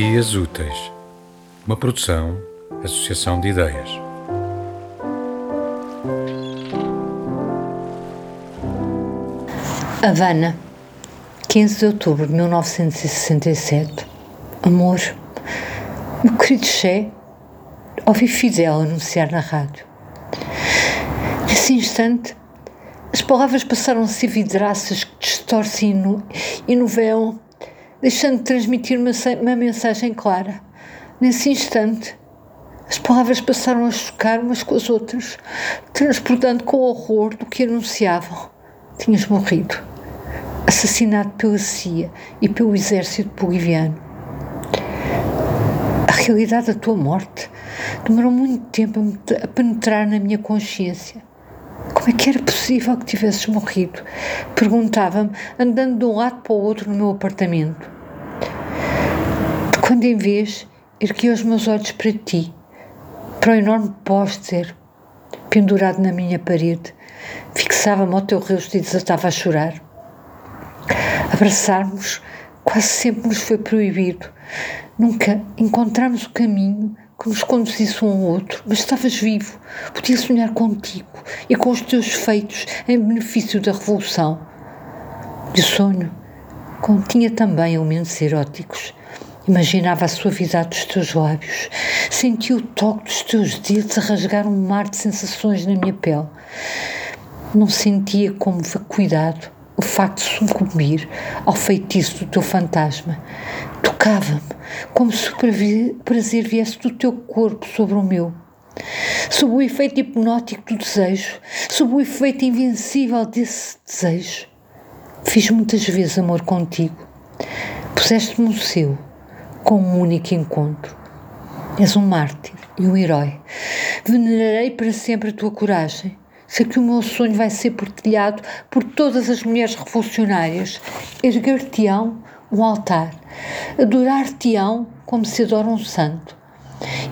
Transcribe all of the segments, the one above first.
Dias Úteis, uma produção, associação de ideias. Havana, 15 de outubro de 1967. Amor, meu querido Che, ouvi Fidel anunciar na rádio. Nesse instante, as palavras passaram a ser vidraças que distorcem e novelam, deixando de transmitir uma, mensagem clara. Nesse instante, as palavras passaram a chocar umas com as outras, transportando com horror do que anunciavam. Tinhas morrido assassinado pela CIA e pelo exército boliviano. A realidade da tua morte demorou muito tempo a penetrar na minha consciência. Como é que era possível que tivesses morrido? Perguntava-me, andando de um lado para o outro no meu apartamento. De quando em vez ergui os meus olhos para ti, para o enorme póster pendurado na minha parede, fixava-me ao teu rosto e desatava a chorar. Abraçarmos quase sempre nos foi proibido. Nunca encontramos o caminho que nos conduzisse um ao outro, mas estavas vivo, podia sonhar contigo e com os teus feitos em benefício da revolução. E o sonho continha também elementos eróticos. Imaginava a suavidade dos teus lábios, sentia o toque dos teus dedos a rasgar um mar de sensações na minha pele. Não sentia como vacuidade o facto de sucumbir ao feitiço do teu fantasma. Tocava-me, como se o prazer viesse do teu corpo sobre o meu. Sob o efeito hipnótico do desejo, sob o efeito invencível desse desejo. Fiz muitas vezes amor contigo. Puseste-me o seu, com um único encontro. És um mártir e um herói. Venerarei para sempre a tua coragem Sei que o meu sonho vai ser partilhado por todas as mulheres revolucionárias. Erguer-te-ão um altar, adorar-te-ão como se adora um santo.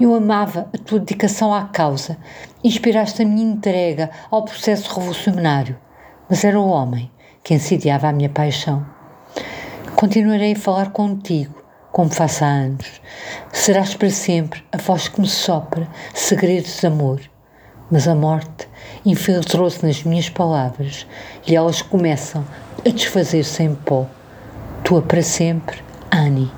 Eu amava a tua dedicação à causa, inspiraste a minha entrega ao processo revolucionário, mas era o homem que incendiava a minha paixão. Continuarei a falar contigo, como faço há anos. Serás para sempre a voz que me sopra segredos de amor mas a morte infiltrou-se nas minhas palavras e elas começam a desfazer-se em pó. Tua para sempre, Annie.